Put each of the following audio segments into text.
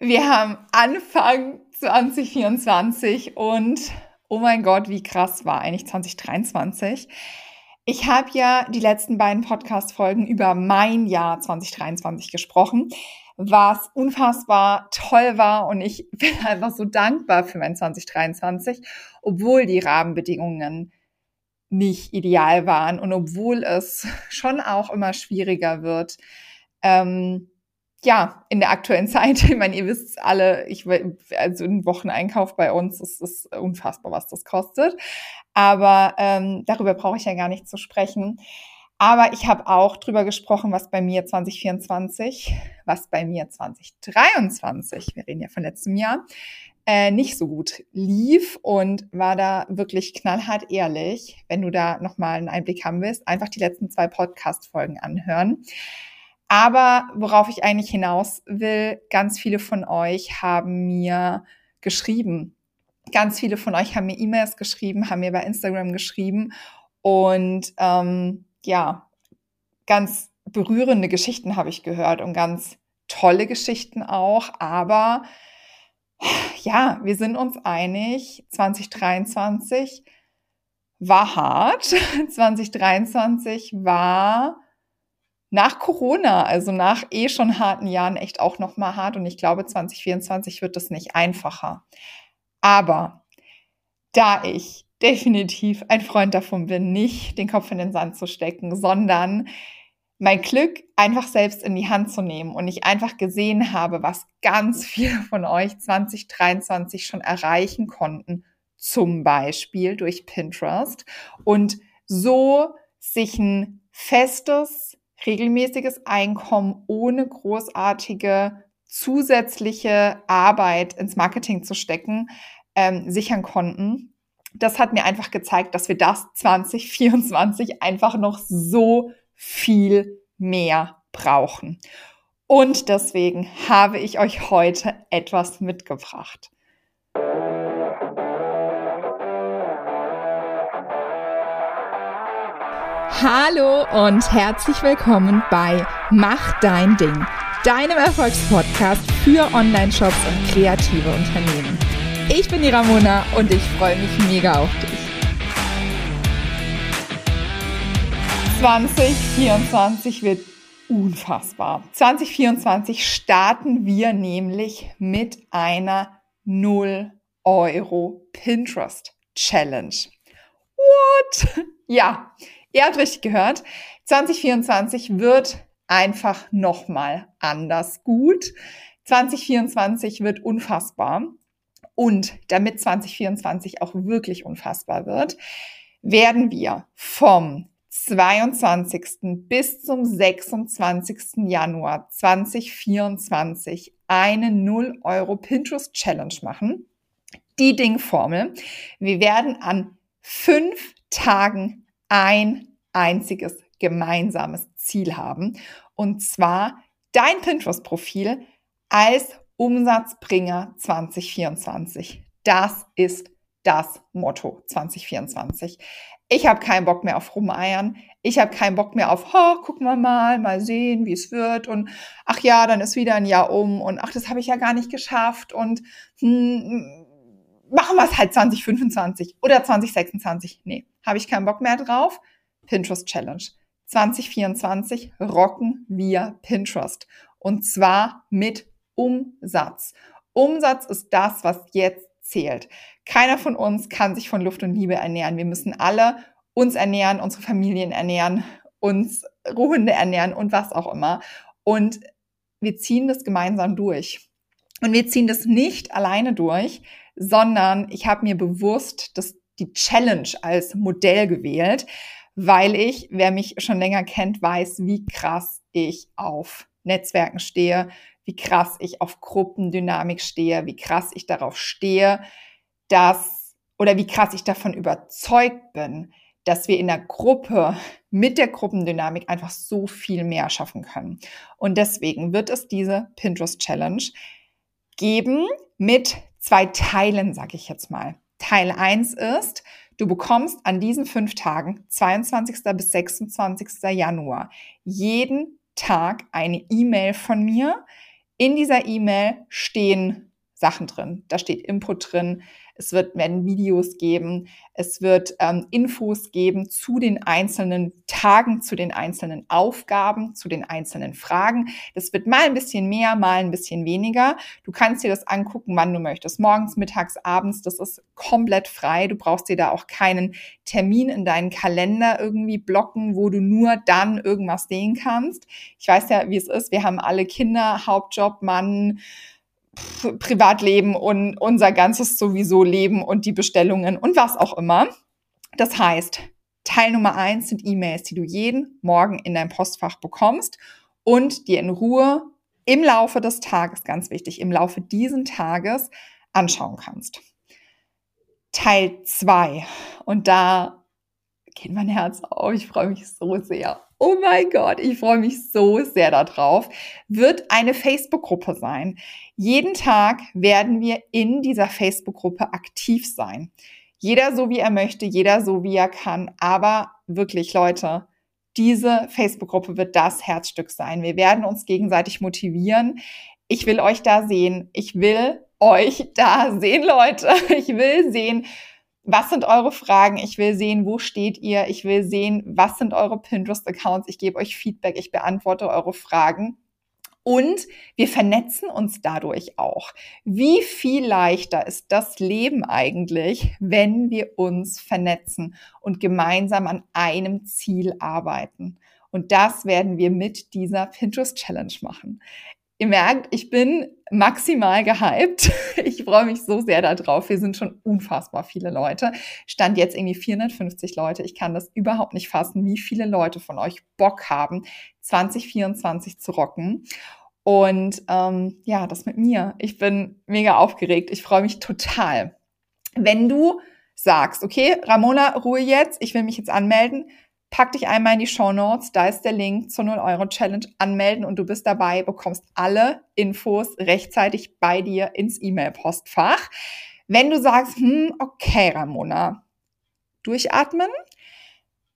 Wir haben Anfang 2024 und oh mein Gott, wie krass war eigentlich 2023. Ich habe ja die letzten beiden Podcast-Folgen über mein Jahr 2023 gesprochen, was unfassbar toll war und ich bin einfach so dankbar für mein 2023, obwohl die Rahmenbedingungen nicht ideal waren und obwohl es schon auch immer schwieriger wird. Ähm, ja, in der aktuellen Zeit, ich meine, ihr wisst alle, ich, also ein Wocheneinkauf bei uns ist, ist unfassbar, was das kostet. Aber ähm, darüber brauche ich ja gar nicht zu sprechen. Aber ich habe auch drüber gesprochen, was bei mir 2024, was bei mir 2023, wir reden ja von letztem Jahr, äh, nicht so gut lief und war da wirklich knallhart ehrlich. Wenn du da nochmal einen Einblick haben willst, einfach die letzten zwei Podcast-Folgen anhören. Aber worauf ich eigentlich hinaus will, ganz viele von euch haben mir geschrieben. Ganz viele von euch haben mir E-Mails geschrieben, haben mir bei Instagram geschrieben und ähm, ja, ganz berührende Geschichten habe ich gehört und ganz tolle Geschichten auch. Aber ja, wir sind uns einig, 2023 war hart, 2023 war nach Corona, also nach eh schon harten Jahren, echt auch noch mal hart. Und ich glaube, 2024 wird das nicht einfacher. Aber da ich definitiv ein Freund davon bin, nicht den Kopf in den Sand zu stecken, sondern mein Glück einfach selbst in die Hand zu nehmen und ich einfach gesehen habe, was ganz viele von euch 2023 schon erreichen konnten, zum Beispiel durch Pinterest und so sich ein festes, regelmäßiges Einkommen ohne großartige zusätzliche Arbeit ins Marketing zu stecken, ähm, sichern konnten. Das hat mir einfach gezeigt, dass wir das 2024 einfach noch so viel mehr brauchen. Und deswegen habe ich euch heute etwas mitgebracht. Hallo und herzlich willkommen bei Mach dein Ding, deinem Erfolgspodcast für Online-Shops und kreative Unternehmen. Ich bin die Ramona und ich freue mich mega auf dich. 2024 wird unfassbar. 2024 starten wir nämlich mit einer 0 Euro Pinterest Challenge. What? Ja, Ihr habt richtig gehört. 2024 wird einfach nochmal anders gut. 2024 wird unfassbar. Und damit 2024 auch wirklich unfassbar wird, werden wir vom 22. bis zum 26. Januar 2024 eine 0 Euro Pinterest Challenge machen. Die Dingformel. Wir werden an fünf Tagen ein einziges gemeinsames Ziel haben. Und zwar dein Pinterest-Profil als Umsatzbringer 2024. Das ist das Motto 2024. Ich habe keinen Bock mehr auf Rumeiern. Ich habe keinen Bock mehr auf, oh, gucken wir mal, mal sehen, wie es wird. Und ach ja, dann ist wieder ein Jahr um. Und ach, das habe ich ja gar nicht geschafft. Und hm, machen wir es halt 2025 oder 2026. Nee, habe ich keinen Bock mehr drauf. Pinterest Challenge. 2024 rocken wir Pinterest. Und zwar mit Umsatz. Umsatz ist das, was jetzt zählt. Keiner von uns kann sich von Luft und Liebe ernähren. Wir müssen alle uns ernähren, unsere Familien ernähren, uns Ruhende ernähren und was auch immer. Und wir ziehen das gemeinsam durch. Und wir ziehen das nicht alleine durch, sondern ich habe mir bewusst das, die Challenge als Modell gewählt, weil ich, wer mich schon länger kennt, weiß, wie krass ich auf Netzwerken stehe, wie krass ich auf Gruppendynamik stehe, wie krass ich darauf stehe, dass oder wie krass ich davon überzeugt bin, dass wir in der Gruppe mit der Gruppendynamik einfach so viel mehr schaffen können. Und deswegen wird es diese Pinterest Challenge geben mit zwei Teilen, sage ich jetzt mal. Teil eins ist, du bekommst an diesen fünf Tagen, 22. bis 26. Januar, jeden Tag eine E-Mail von mir, In dieser E-Mail stehen Sachen drin. Da steht Input drin, es wird, werden Videos geben, es wird ähm, Infos geben zu den einzelnen Tagen, zu den einzelnen Aufgaben, zu den einzelnen Fragen. Das wird mal ein bisschen mehr, mal ein bisschen weniger. Du kannst dir das angucken, wann du möchtest. Morgens, mittags, abends, das ist komplett frei. Du brauchst dir da auch keinen Termin in deinen Kalender irgendwie blocken, wo du nur dann irgendwas sehen kannst. Ich weiß ja, wie es ist. Wir haben alle Kinder, Hauptjob, Mann, Privatleben und unser ganzes sowieso Leben und die Bestellungen und was auch immer. Das heißt, Teil Nummer eins sind E-Mails, die du jeden Morgen in dein Postfach bekommst und dir in Ruhe im Laufe des Tages, ganz wichtig, im Laufe diesen Tages anschauen kannst. Teil zwei und da geht mein Herz auf. Ich freue mich so sehr. Oh mein Gott, ich freue mich so sehr darauf. Wird eine Facebook-Gruppe sein. Jeden Tag werden wir in dieser Facebook-Gruppe aktiv sein. Jeder so wie er möchte, jeder so wie er kann. Aber wirklich, Leute, diese Facebook-Gruppe wird das Herzstück sein. Wir werden uns gegenseitig motivieren. Ich will euch da sehen. Ich will euch da sehen, Leute. Ich will sehen, was sind eure Fragen? Ich will sehen, wo steht ihr? Ich will sehen, was sind eure Pinterest-Accounts? Ich gebe euch Feedback, ich beantworte eure Fragen. Und wir vernetzen uns dadurch auch. Wie viel leichter ist das Leben eigentlich, wenn wir uns vernetzen und gemeinsam an einem Ziel arbeiten? Und das werden wir mit dieser Pinterest Challenge machen. Ihr merkt, ich bin maximal gehypt. Ich freue mich so sehr darauf. Wir sind schon unfassbar viele Leute. Stand jetzt irgendwie 450 Leute. Ich kann das überhaupt nicht fassen, wie viele Leute von euch Bock haben, 2024 zu rocken. Und ähm, ja, das mit mir. Ich bin mega aufgeregt. Ich freue mich total. Wenn du sagst, okay, Ramona, Ruhe jetzt, ich will mich jetzt anmelden, pack dich einmal in die Show Notes, da ist der Link zur 0 Euro Challenge anmelden und du bist dabei, bekommst alle Infos rechtzeitig bei dir ins E-Mail-Postfach. Wenn du sagst, hm, okay, Ramona, durchatmen.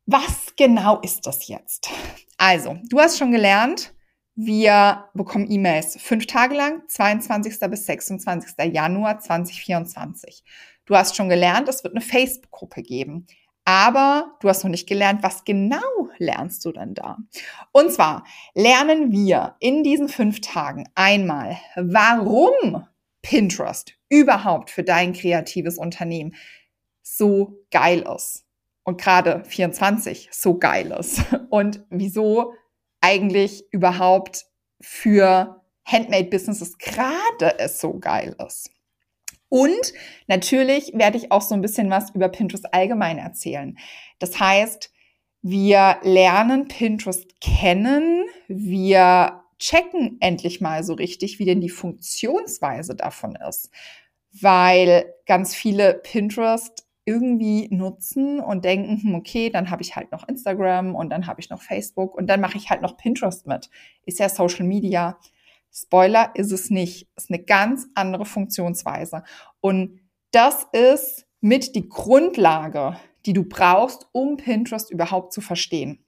Was genau ist das jetzt? Also, du hast schon gelernt, wir bekommen E-Mails fünf Tage lang, 22. bis 26. Januar 2024. Du hast schon gelernt, es wird eine Facebook-Gruppe geben. Aber du hast noch nicht gelernt, was genau lernst du denn da? Und zwar lernen wir in diesen fünf Tagen einmal, warum Pinterest überhaupt für dein kreatives Unternehmen so geil ist. Und gerade 24 so geil ist. Und wieso eigentlich überhaupt für Handmade Businesses gerade es so geil ist. Und natürlich werde ich auch so ein bisschen was über Pinterest allgemein erzählen. Das heißt, wir lernen Pinterest kennen, wir checken endlich mal so richtig, wie denn die Funktionsweise davon ist. Weil ganz viele Pinterest irgendwie nutzen und denken, hm, okay, dann habe ich halt noch Instagram und dann habe ich noch Facebook und dann mache ich halt noch Pinterest mit. Ist ja Social Media. Spoiler ist es nicht. Ist eine ganz andere Funktionsweise. Und das ist mit die Grundlage, die du brauchst, um Pinterest überhaupt zu verstehen.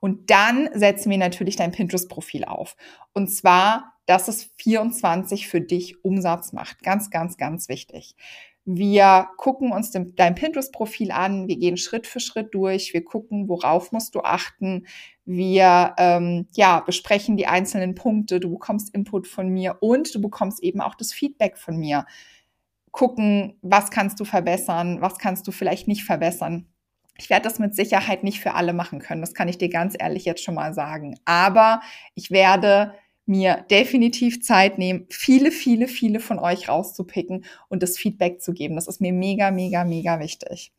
Und dann setzen wir natürlich dein Pinterest-Profil auf. Und zwar, dass es 24 für dich Umsatz macht. Ganz, ganz, ganz wichtig. Wir gucken uns dein Pinterest-Profil an, wir gehen Schritt für Schritt durch, wir gucken, worauf musst du achten, wir ähm, ja, besprechen die einzelnen Punkte, du bekommst Input von mir und du bekommst eben auch das Feedback von mir. Gucken, was kannst du verbessern, was kannst du vielleicht nicht verbessern. Ich werde das mit Sicherheit nicht für alle machen können, das kann ich dir ganz ehrlich jetzt schon mal sagen. Aber ich werde mir definitiv Zeit nehmen, viele, viele, viele von euch rauszupicken und das Feedback zu geben. Das ist mir mega, mega, mega wichtig.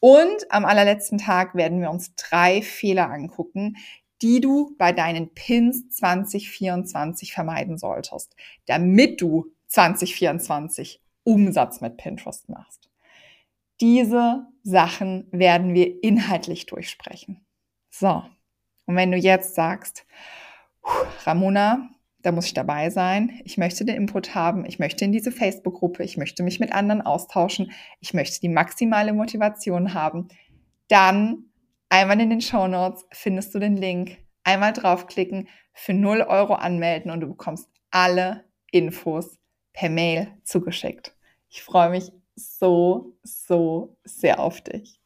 Und am allerletzten Tag werden wir uns drei Fehler angucken, die du bei deinen Pins 2024 vermeiden solltest, damit du 2024 Umsatz mit Pinterest machst. Diese Sachen werden wir inhaltlich durchsprechen. So, und wenn du jetzt sagst, Ramona, da muss ich dabei sein. Ich möchte den Input haben. Ich möchte in diese Facebook-Gruppe. Ich möchte mich mit anderen austauschen. Ich möchte die maximale Motivation haben. Dann einmal in den Show Notes findest du den Link. Einmal draufklicken, für 0 Euro anmelden und du bekommst alle Infos per Mail zugeschickt. Ich freue mich so, so sehr auf dich.